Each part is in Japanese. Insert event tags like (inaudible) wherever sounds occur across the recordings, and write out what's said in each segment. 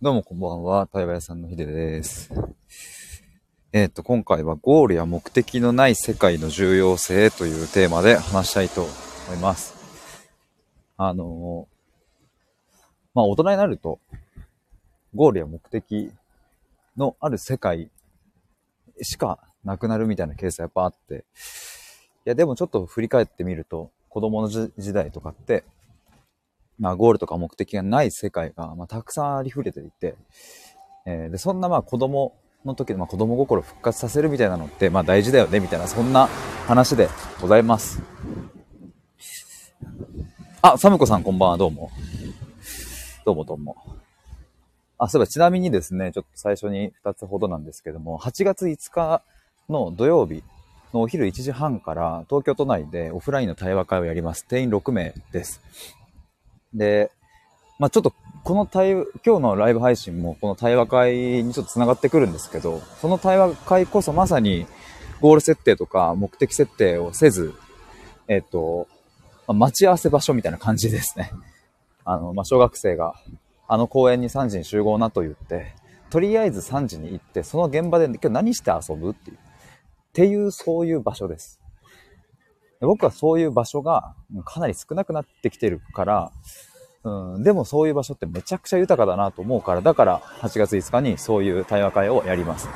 どうもこんばんは、対話屋さんのひでです。えっ、と、今回はゴールや目的のない世界の重要性というテーマで話したいと思います。あのー、まあ、大人になると、ゴールや目的のある世界しかなくなるみたいなケースはやっぱあって、いや、でもちょっと振り返ってみると、子供の時代とかって、まあ、ゴールとか目的がない世界が、まあ、たくさんありふれていて、えー、で、そんなまあ子供の時の、まあ、子供心を復活させるみたいなのって、まあ大事だよね、みたいな、そんな話でございます。あ、サムコさんこんばんは、どうも。どうもどうも。あ、そういえばちなみにですね、ちょっと最初に2つほどなんですけども、8月5日の土曜日のお昼1時半から東京都内でオフラインの対話会をやります。定員6名です。で、まあちょっとこの対、今日のライブ配信もこの対話会にちょっと繋がってくるんですけど、その対話会こそまさにゴール設定とか目的設定をせず、えっ、と、まあ、待ち合わせ場所みたいな感じですね。あの、まあ、小学生があの公園に3時に集合なと言って、とりあえず3時に行って、その現場で今日何して遊ぶっていう、っていうそういう場所です。僕はそういう場所がかなり少なくなってきてるから、うん、でもそういう場所ってめちゃくちゃ豊かだなと思うから、だから8月5日にそういう対話会をやります。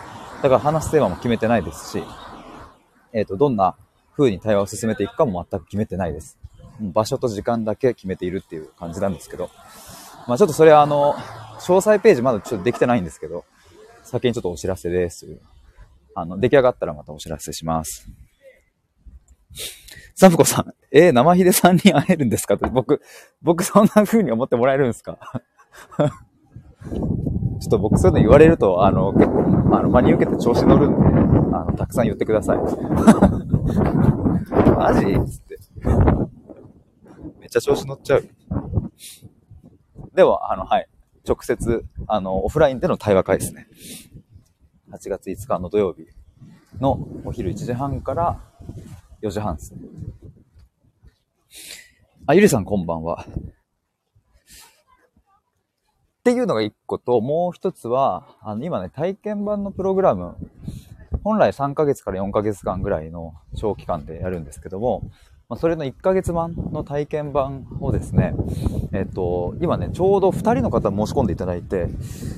だから話すテーマも決めてないですし、えっ、ー、と、どんな風に対話を進めていくかも全く決めてないです。場所と時間だけ決めているっていう感じなんですけど、まあちょっとそれはあの、詳細ページまだちょっとできてないんですけど、先にちょっとお知らせですあの、出来上がったらまたお知らせします。サムコさん、えー、生ヒデさんに会えるんですか？って、僕、僕そんな風に思ってもらえるんですか？(laughs) ちょっと僕そういうの言われると、あの、結構、あの、真に受けて調子乗るんで、あの、たくさん言ってください。(laughs) マジ？つって。めっちゃ調子乗っちゃう。でも、あの、はい。直接、あの、オフラインでの対話会ですね。8月5日の土曜日のお昼1時半から4時半ですね。あ、ゆりさんこんばんは。っていうのが一個と、もう一つは、あの、今ね、体験版のプログラム、本来3ヶ月から4ヶ月間ぐらいの長期間でやるんですけども、まあ、それの1ヶ月版の体験版をですね、えっと、今ね、ちょうど2人の方申し込んでいただいて、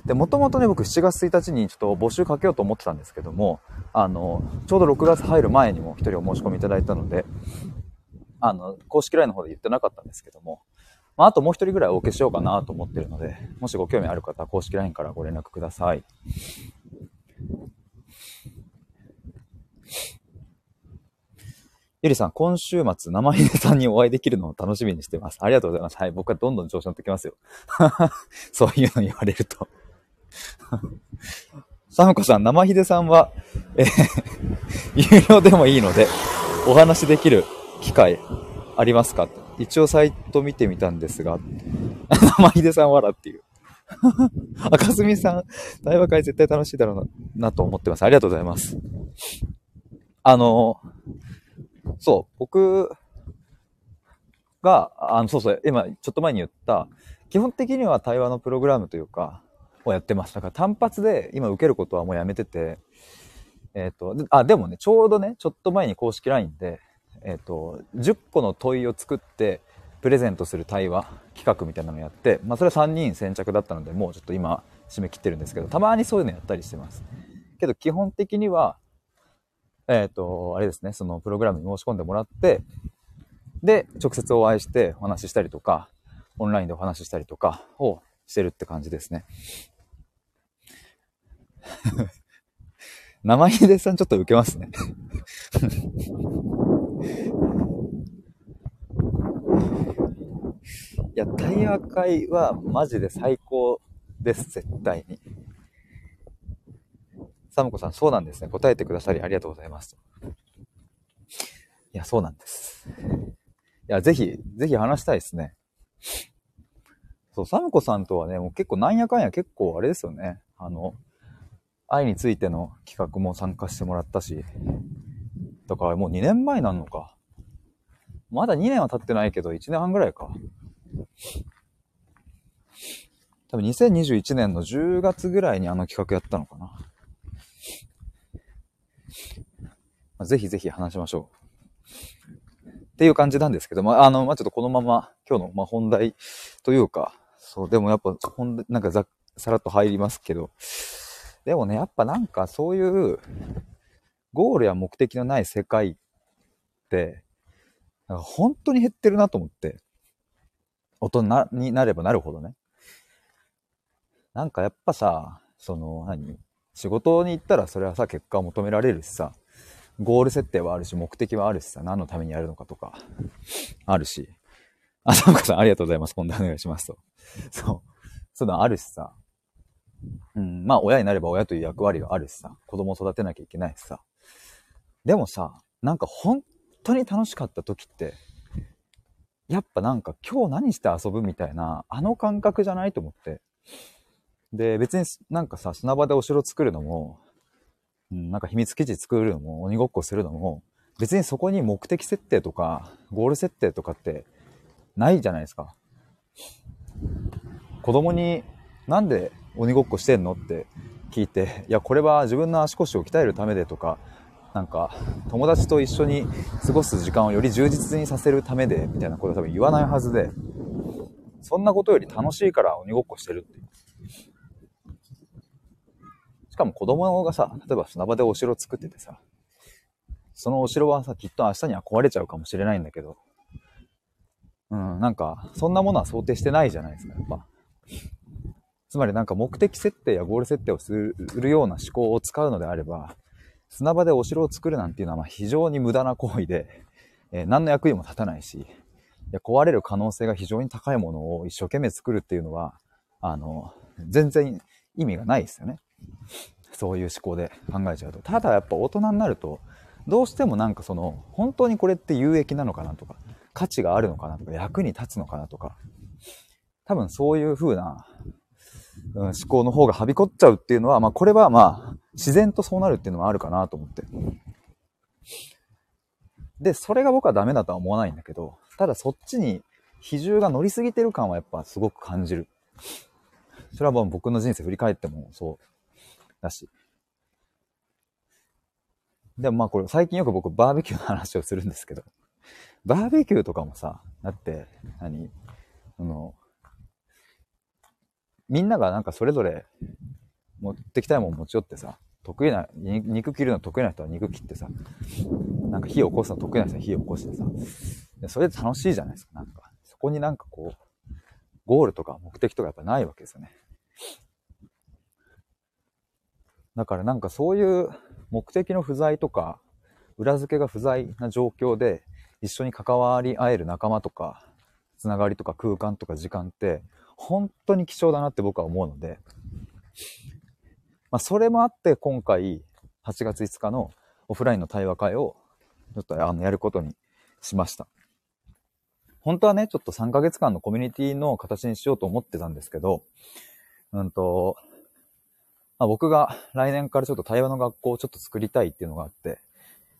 で、もともとね、僕7月1日にちょっと募集かけようと思ってたんですけども、あの、ちょうど6月入る前にも1人お申し込みいただいたので、あの、公式 LINE の方で言ってなかったんですけども、まあ、あともう1人ぐらいお受けしようかなと思ってるので、もしご興味ある方は公式 LINE からご連絡ください。ゆりさん、今週末、生ひでさんにお会いできるのを楽しみにしてます。ありがとうございます。はい、僕はどんどん調子乗ってきますよ。(laughs) そういうの言われるとサムコさん、生ひでさんは、えー、(laughs) 有料でもいいので、お話できる機会ありますか？一応サイト見てみたんですが、(laughs) 生ひでさん笑っていう。赤住さん、対話会絶対楽しいだろうな、なと思ってます。ありがとうございます。あのそう、僕が、あの、そうそう、今、ちょっと前に言った、基本的には対話のプログラムというか、をやってます。だから単発で今受けることはもうやめてて、えっ、ー、と、あ、でもね、ちょうどね、ちょっと前に公式 LINE で、えっ、ー、と、10個の問いを作って、プレゼントする対話企画みたいなのやって、まあそれは3人先着だったので、もうちょっと今締め切ってるんですけど、たまにそういうのやったりしてます。けど基本的には、えっ、ー、と、あれですね、そのプログラムに申し込んでもらって、で、直接お会いしてお話ししたりとか、オンラインでお話ししたりとかをしてるって感じですね。(laughs) 生ひでさんちょっと受けますね (laughs) いや、対話会はマジで最高です、絶対に。サムコさん、そうなんですね。答えてくださりありがとうございます。いや、そうなんです。いや、ぜひ、ぜひ話したいですね。そう、サムコさんとはね、もう結構なんやかんや結構あれですよね。あの、愛についての企画も参加してもらったし、だからもう2年前なのか。まだ2年は経ってないけど、1年半ぐらいか。多分2021年の10月ぐらいにあの企画やったのかな。まあ、ぜひぜひ話しましょう。っていう感じなんですけど、まあ、あの、まあ、ちょっとこのまま今日の、まあ、本題というか、そう、でもやっぱ、本なんかざさらっと入りますけど、でもね、やっぱなんかそういうゴールや目的のない世界って、なんか本当に減ってるなと思って、大人になればなるほどね。なんかやっぱさ、その何、仕事に行ったらそれはさ、結果を求められるしさ、ゴール設定はあるし、目的はあるしさ、何のためにやるのかとか、あるし。あ、さんかさんありがとうございます。今度お願いしますと。そう。そういうのあるしさ。うん、まあ親になれば親という役割があるしさ、子供を育てなきゃいけないしさ。でもさ、なんか本当に楽しかった時って、やっぱなんか今日何して遊ぶみたいな、あの感覚じゃないと思って。で、別になんかさ、砂場でお城作るのも、うん、なんか秘密基地作るのも、鬼ごっこするのも、別にそこに目的設定とか、ゴール設定とかってないじゃないですか。子供になんで鬼ごっこしてんのって聞いて、いや、これは自分の足腰を鍛えるためでとか、なんか、友達と一緒に過ごす時間をより充実にさせるためで、みたいなことは多分言わないはずで、そんなことより楽しいから鬼ごっこしてるって。しかも子供がさ、例えば砂場でお城作っててさ、そのお城はさ、きっと明日には壊れちゃうかもしれないんだけど、うん、なんか、そんなものは想定してないじゃないですか、やっぱ。つまりなんか目的設定やゴール設定をするような思考を使うのであれば、砂場でお城を作るなんていうのはま非常に無駄な行為で、えー、何の役にも立たないし、いや壊れる可能性が非常に高いものを一生懸命作るっていうのは、あの、全然意味がないですよね。そういう思考で考えちゃうと。ただやっぱ大人になると、どうしてもなんかその、本当にこれって有益なのかなとか、価値があるのかなとか、役に立つのかなとか、多分そういう風なうん、思考の方がはびこっちゃうっていうのは、まあこれはまあ自然とそうなるっていうのもあるかなと思って。で、それが僕はダメだとは思わないんだけど、ただそっちに比重が乗りすぎてる感はやっぱすごく感じる。それはもう僕の人生振り返ってもそうだし。でもまあこれ最近よく僕バーベキューの話をするんですけど、バーベキューとかもさ、だって、何あの、みんながなんかそれぞれ持ってきたいもん持ち寄ってさ、得意な、肉切るの得意な人は肉切ってさ、なんか火を起こすの得意な人は火を起こしてさ、それで楽しいじゃないですか、なんか。そこになんかこう、ゴールとか目的とかやっぱないわけですよね。だからなんかそういう目的の不在とか、裏付けが不在な状況で一緒に関わり合える仲間とか、つながりとか空間とか時間って本当に貴重だなって僕は思うので、まあ、それもあって今回8月5日のオフラインの対話会をちょっとあのやることにしました。本当はね、ちょっと3ヶ月間のコミュニティの形にしようと思ってたんですけど、うんと、まあ、僕が来年からちょっと対話の学校をちょっと作りたいっていうのがあって、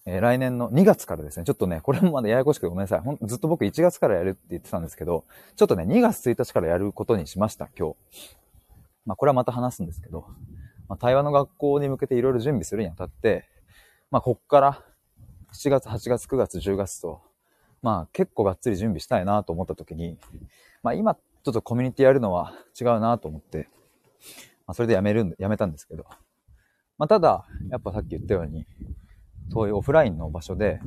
えー、来年の2月からですね、ちょっとね、これもまだややこしくてごめんなさい。ほんずっと僕1月からやるって言ってたんですけど、ちょっとね、2月1日からやることにしました、今日。まあ、これはまた話すんですけど、まあ、対話の学校に向けていろいろ準備するにあたって、まあ、こっから7月、8月、9月、10月と、まあ、結構がっつり準備したいなと思った時に、まあ、今、ちょっとコミュニティやるのは違うなと思って、まあ、それでやめるん、やめたんですけど、まあ、ただ、やっぱさっき言ったように、そういうオフラインの場所で、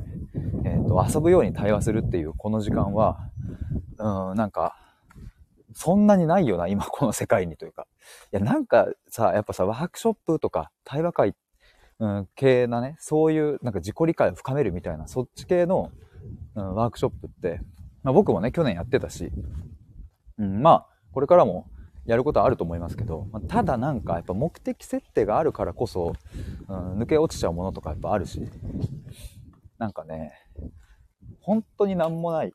えっ、ー、と、遊ぶように対話するっていうこの時間は、うん、なんか、そんなにないよな、今この世界にというか。いや、なんかさ、やっぱさ、ワークショップとか対話会、うん、系なね、そういうなんか自己理解を深めるみたいな、そっち系の、うん、ワークショップって、まあ僕もね、去年やってたし、うん、まあ、これからもやることはあると思いますけど、まあ、ただなんかやっぱ目的設定があるからこそ、うん、抜け落ちちゃうものとかやっぱあるし、なんかね、本当になんもない、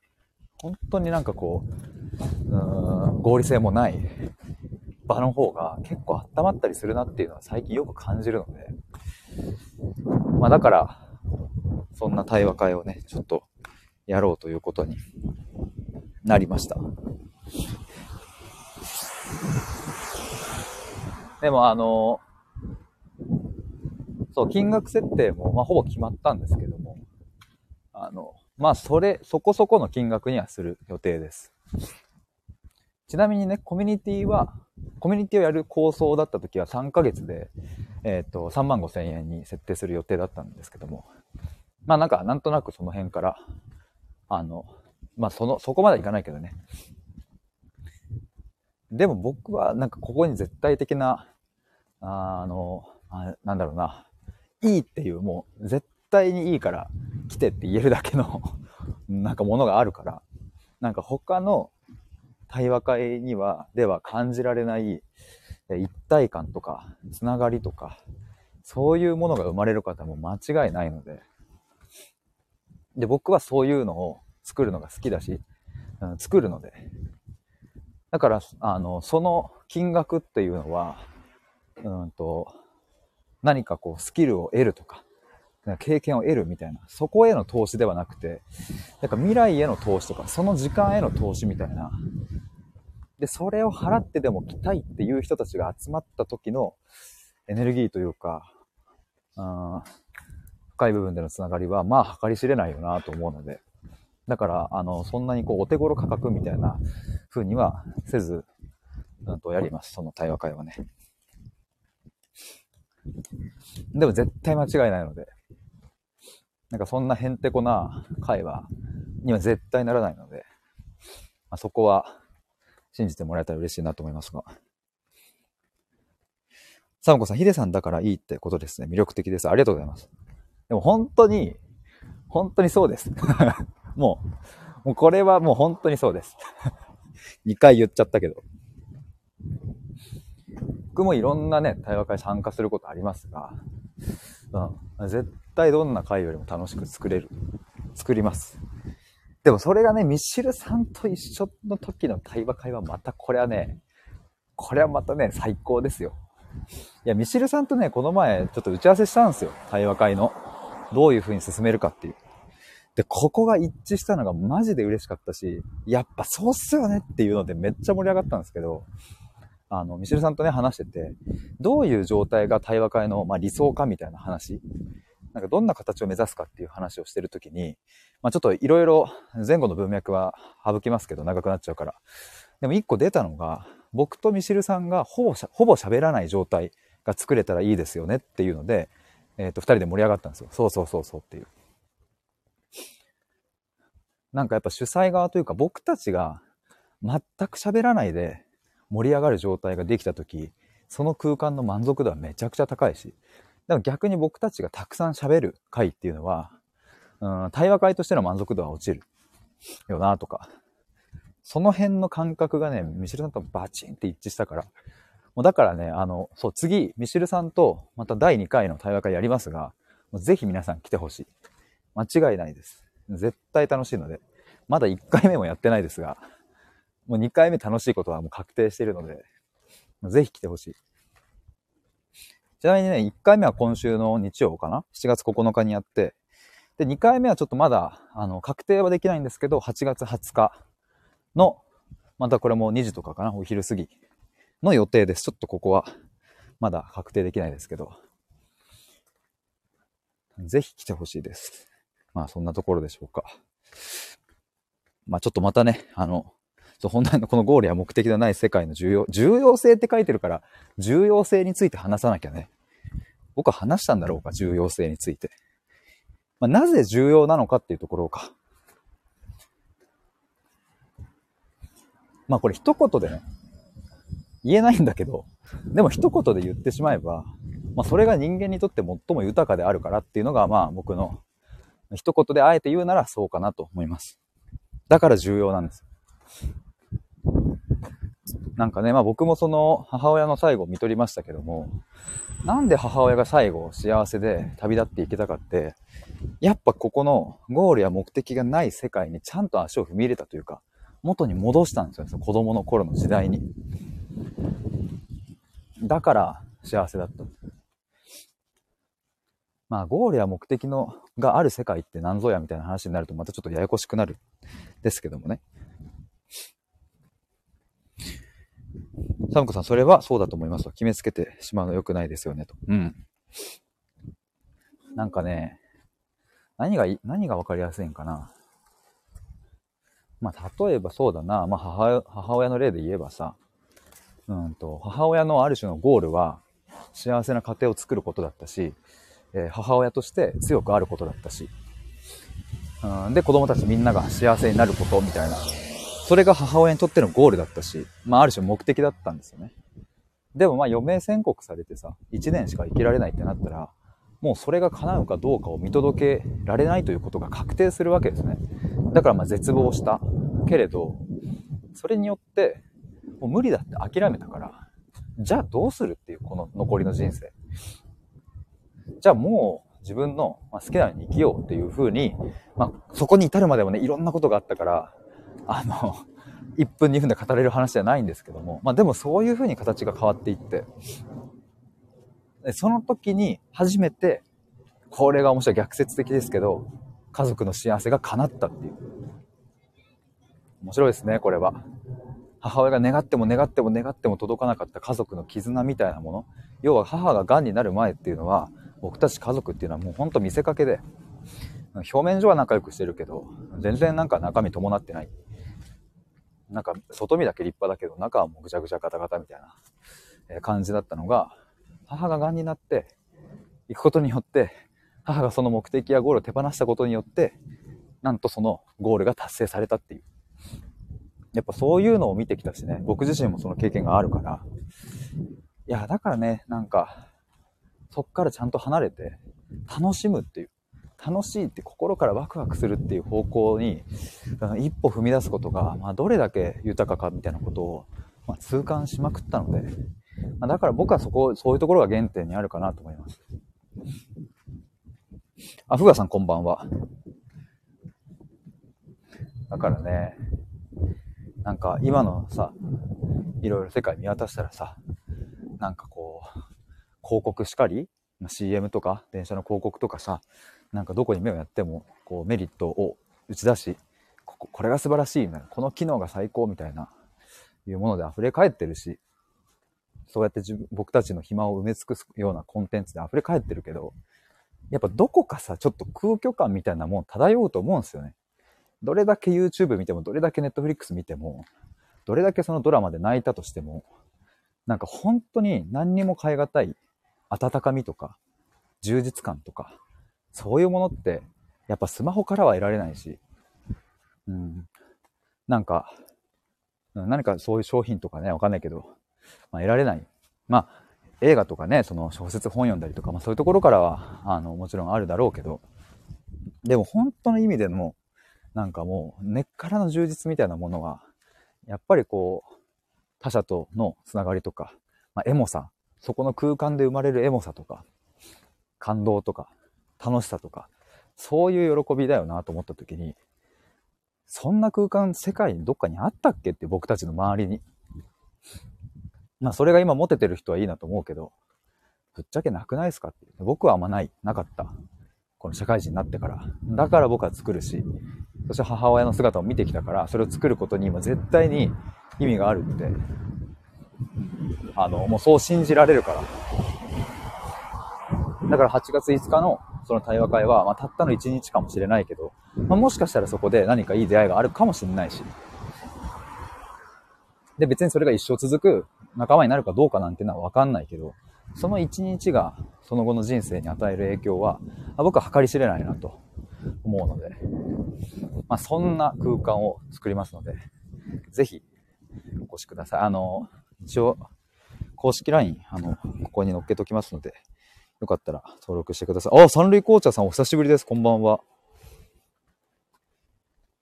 本当になんかこう、うん、合理性もない場の方が結構温まったりするなっていうのは最近よく感じるので、まあだから、そんな対話会をね、ちょっとやろうということになりました。でもあの、そう、金額設定も、まあ、ほぼ決まったんですけども、あの、まあ、それ、そこそこの金額にはする予定です。ちなみにね、コミュニティは、コミュニティをやる構想だった時は3ヶ月で、えっ、ー、と、3万5千円に設定する予定だったんですけども、まあなんか、なんとなくその辺から、あの、まあその、そこまでいかないけどね。でも僕はなんかここに絶対的な、あの、あなんだろうな、いいっていうもう絶対にいいから来てって言えるだけの (laughs) なんかものがあるから、なんか他の対話会には、では感じられない一体感とか、つながりとか、そういうものが生まれる方も間違いないので、で、僕はそういうのを作るのが好きだし、うん、作るので、だから、あの、その金額っていうのは、うんと、何かこう、スキルを得るとか、経験を得るみたいな、そこへの投資ではなくて、なんか未来への投資とか、その時間への投資みたいな。で、それを払ってでも来たいっていう人たちが集まった時のエネルギーというか、うん、深い部分でのつながりは、まあ、計り知れないよなと思うので、だから、あの、そんなにこう、お手頃価格みたいな風にはせず、なんとやります。その対話会はね。でも絶対間違いないので、なんかそんなへんてこな会話には絶対ならないので、まあ、そこは信じてもらえたら嬉しいなと思いますが。サムコさん、ヒデさんだからいいってことですね。魅力的です。ありがとうございます。でも本当に、本当にそうです。もう、もうこれはもう本当にそうです。(laughs) 2回言っちゃったけど。僕もいろんなね、対話会参加することありますが、うん、絶対どんな回よりも楽しく作れる。作ります。でもそれがね、ミシルさんと一緒の時の対話会はまたこれはね、これはまたね、最高ですよ。いや、ミシルさんとね、この前ちょっと打ち合わせしたんですよ。対話会の。どういう風に進めるかっていう。で、ここが一致したのがマジで嬉しかったし、やっぱそうっすよねっていうのでめっちゃ盛り上がったんですけど、あの、ミシェルさんとね、話してて、どういう状態が対話会の、まあ、理想かみたいな話、なんかどんな形を目指すかっていう話をしてるときに、まあ、ちょっといろいろ前後の文脈は省きますけど、長くなっちゃうから。でも一個出たのが、僕とミシルさんがほぼほぼ喋らない状態が作れたらいいですよねっていうので、えっ、ー、と、二人で盛り上がったんですよ。そうそうそうそうっていう。なんかやっぱ主催側というか僕たちが全く喋らないで盛り上がる状態ができた時、その空間の満足度はめちゃくちゃ高いし、でも逆に僕たちがたくさん喋る回っていうのは、うん、対話会としての満足度は落ちるよなとか、その辺の感覚がね、ミシルさんとバチンって一致したから、もうだからね、あの、そう、次、ミシルさんとまた第2回の対話会やりますが、ぜひ皆さん来てほしい。間違いないです。絶対楽しいので。まだ1回目もやってないですが、もう2回目楽しいことはもう確定しているので、ぜひ来てほしい。ちなみにね、1回目は今週の日曜かな ?7 月9日にやって、で、2回目はちょっとまだ、あの、確定はできないんですけど、8月20日の、またこれも2時とかかな？お昼過ぎの予定です。ちょっとここは、まだ確定できないですけど、ぜひ来てほしいです。まあ、そんなところでしょうか。まあ、ちょっとまたね、あの、そう本来のこのゴールや目的のない世界の重要、重要性って書いてるから、重要性について話さなきゃね。僕は話したんだろうか、重要性について。まあ、なぜ重要なのかっていうところか。まあこれ一言でね、言えないんだけど、でも一言で言ってしまえば、まあそれが人間にとって最も豊かであるからっていうのがまあ僕の一言であえて言うならそうかなと思います。だから重要なんです。なんかね、まあ僕もその母親の最後を見とりましたけども、なんで母親が最後幸せで旅立っていけたかって、やっぱここのゴールや目的がない世界にちゃんと足を踏み入れたというか、元に戻したんですよ、その子供の頃の時代に。だから幸せだった。まあ、ゴールや目的のがある世界って何ぞやみたいな話になるとまたちょっとややこしくなるですけどもね。サムコさん、それはそうだと思いますと。決めつけてしまうの良くないですよね、と。うん。なんかね、何が何がわかりやすいんかな。まあ、例えばそうだな。まあ母、母親の例で言えばさ、うんと、母親のある種のゴールは、幸せな家庭を作ることだったし、え、母親として強くあることだったし、うん、で、子供たちみんなが幸せになることみたいな、それが母親にとってのゴールだったし、まあ、ある種目的だったんですよね。でもまあ余命宣告されてさ、1年しか生きられないってなったら、もうそれが叶うかどうかを見届けられないということが確定するわけですね。だからまあ絶望した。けれど、それによって、もう無理だって諦めたから、じゃあどうするっていう、この残りの人生。じゃあもう自分の好きなように生きようっていう風に、まあ、そこに至るまでもね、いろんなことがあったから、あの、(laughs) 1分2分で語れる話じゃないんですけども、まあでもそういう風に形が変わっていって、その時に初めて、これが面白い逆説的ですけど、家族の幸せが叶ったっていう。面白いですね、これは。母親が願っても願っても願っても届かなかった家族の絆みたいなもの。要は母が癌になる前っていうのは、僕たち家族っていうのはもうほんと見せかけで、表面上は仲良くしてるけど、全然なんか中身伴ってない。なんか外見だけ立派だけど、中はもうぐちゃぐちゃガタガタみたいな感じだったのが、母が癌になって行くことによって、母がその目的やゴールを手放したことによって、なんとそのゴールが達成されたっていう。やっぱそういうのを見てきたしね、僕自身もその経験があるから、いや、だからね、なんか、そっからちゃんと離れて、楽しむっていう、楽しいって心からワクワクするっていう方向に、一歩踏み出すことが、まあ、どれだけ豊かかみたいなことを、まあ、痛感しまくったので、まあ、だから僕はそこ、そういうところが原点にあるかなと思います。あ、ふがさんこんばんは。だからね、なんか今のさ、いろいろ世界見渡したらさ、なんか、広告しかり ?CM とか電車の広告とかさ、なんかどこに目をやっても、こうメリットを打ち出し、こここれが素晴らしいみたいな、この機能が最高みたいな、いうもので溢れ返ってるし、そうやって自分僕たちの暇を埋め尽くすようなコンテンツで溢れ返ってるけど、やっぱどこかさ、ちょっと空虚感みたいなもん漂うと思うんですよね。どれだけ YouTube 見ても、どれだけ Netflix 見ても、どれだけそのドラマで泣いたとしても、なんか本当に何にも変え難い温かみとか、充実感とか、そういうものって、やっぱスマホからは得られないし、うん、なんか、何かそういう商品とかね、わかんないけど、まあ、得られない。まあ、映画とかね、その小説本読んだりとか、まあそういうところからは、あの、もちろんあるだろうけど、でも本当の意味でも、なんかもう根っからの充実みたいなものは、やっぱりこう、他者とのつながりとか、まあ、エモさ、そこの空間で生まれるエモさとか、感動とか、楽しさとか、そういう喜びだよなと思った時に、そんな空間世界にどっかにあったっけって僕たちの周りに。まあそれが今持ててる人はいいなと思うけど、ぶっちゃけなくないですかって僕はあんまない、なかった。この社会人になってから。だから僕は作るし、そして母親の姿を見てきたから、それを作ることに今絶対に意味があるって、あの、もうそう信じられるから。だから8月5日のその対話会は、まあ、たったの1日かもしれないけど、まあ、もしかしたらそこで何かいい出会いがあるかもしれないし。で、別にそれが一生続く仲間になるかどうかなんていうのはわかんないけど、その1日がその後の人生に与える影響は、僕は計り知れないなと思うので、まあ、そんな空間を作りますので、ぜひお越しください。あの、一応、公式 LINE、あの、ここに載っけときますので、よかったら登録してください。あ、三塁紅茶さんお久しぶりです。こんばんは。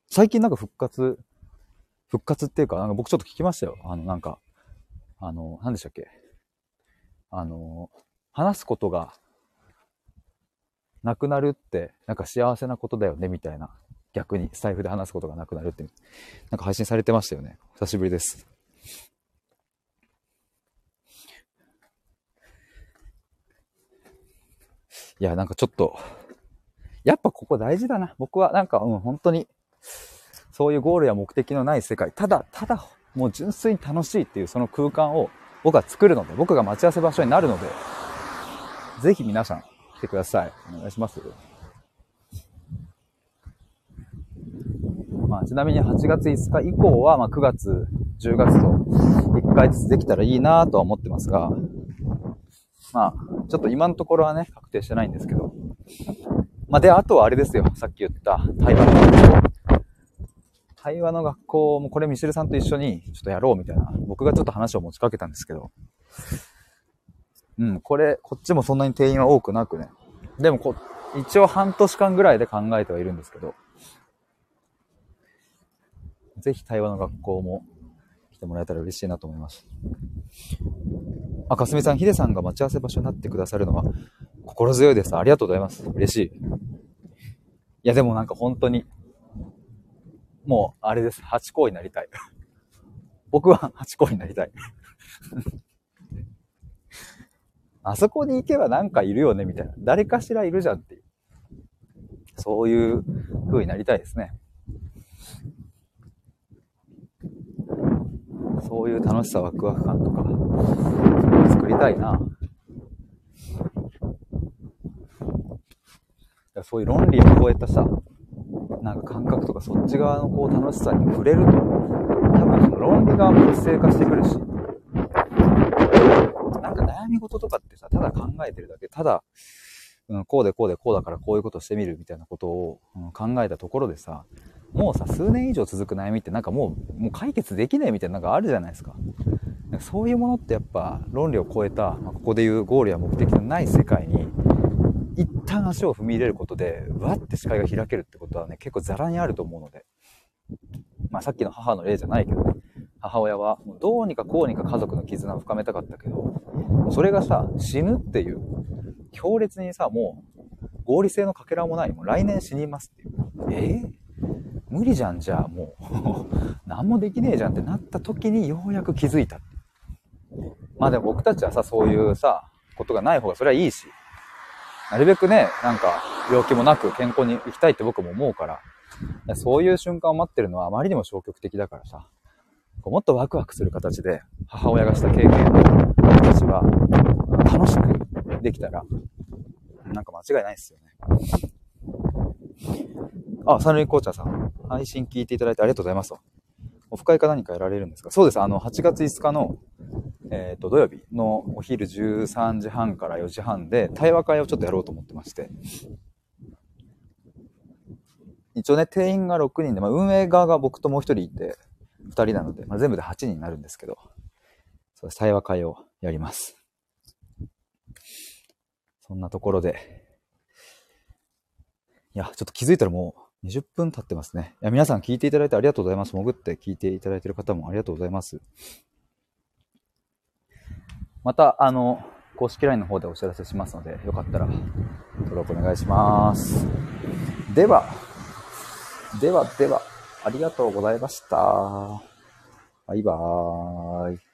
最近なんか復活、復活っていうか、なんか僕ちょっと聞きましたよ。あの、なんか、あの、何でしたっけ？あの、話すことがなくなるって、なんか幸せなことだよね、みたいな。逆に、財布で話すことがなくなるって、なんか配信されてましたよね。久しぶりです。いや、なんかちょっと、やっぱここ大事だな。僕はなんか、うん、本当に、そういうゴールや目的のない世界。ただ、ただ、もう純粋に楽しいっていうその空間を僕は作るので、僕が待ち合わせ場所になるので、ぜひ皆さん来てください。お願いします。まあ、ちなみに8月5日以降は、まあ、9月、10月と1回ずつできたらいいなとは思ってますが、まあ、ちょっと今のところはね、確定してないんですけど。まあ、で、あとはあれですよ。さっき言った対話の学校。対話の学校もこれミシェルさんと一緒にちょっとやろうみたいな。僕がちょっと話を持ちかけたんですけど。うん、これ、こっちもそんなに定員は多くなくね。でもこ、一応半年間ぐらいで考えてはいるんですけど。ぜひ対話の学校も来てもらえたら嬉しいなと思います。あ、かすみさん、ヒデさんが待ち合わせ場所になってくださるのは心強いです。ありがとうございます。嬉しい。いや、でもなんか本当に、もう、あれです。八校になりたい。僕は八校になりたい。あそこに行けばなんかいるよね、みたいな。誰かしらいるじゃんっていう。そういう風になりたいですね。そういう楽しさ、ワクワク感とか、作りたいな。そういう論理を超えたさ、なんか感覚とかそっち側のこう楽しさに触れると、多分その論理側も活性化してくるし、なんか悩み事とかってさ、ただ考えてるだけ、ただ、うん、こうでこうでこうだからこういうことしてみるみたいなことを、うん、考えたところでさ、もうさ、数年以上続く悩みってなんかもう、もう解決できないみたいなのがあるじゃないですか。そういうものってやっぱ論理を超えた、まあ、ここでいうゴールや目的のない世界に、一旦足を踏み入れることで、わって視界が開けるってことはね、結構ザラにあると思うので。まあさっきの母の例じゃないけど、ね母親はもうどうにかこうにか家族の絆を深めたかったけど、それがさ、死ぬっていう、強烈にさ、もう合理性のかけらもない、もう来年死にますっていう。え？ー無理じゃん、じゃあもう (laughs) 何もできねえじゃんってなった時にようやく気づいた。まあでも僕たちはさ、そういうさ、ことがない方がそれはいいし、なるべくね、なんか病気もなく健康に生きたいって僕も思うから、そういう瞬間を待ってるのはあまりにも消極的だからさ、もっとワクワクする形で母親がした経験を私は楽しくできたら、なんか間違いないですよね。あ、サルイコーチャーさん。配信聞いていただいてありがとうございます。オフ会か何かやられるんですか？そうです。あの、8月5日の、えっ、ー、と、土曜日のお昼13時半から4時半で、対話会をちょっとやろうと思ってまして。一応ね、定員が6人で、まあ、運営側が僕ともう1人いて、2人なので、まあ、全部で8人になるんですけど、そう対話会をやります。そんなところで、いや、ちょっと気づいたらもう20分経ってますね。いや、皆さん聞いていただいてありがとうございます。潜って聞いていただいている方もありがとうございます。また、あの、公式 LINE の方でお知らせしますので、よかったら登録お願いします。では、ではでは、ありがとうございました。バイバーイ。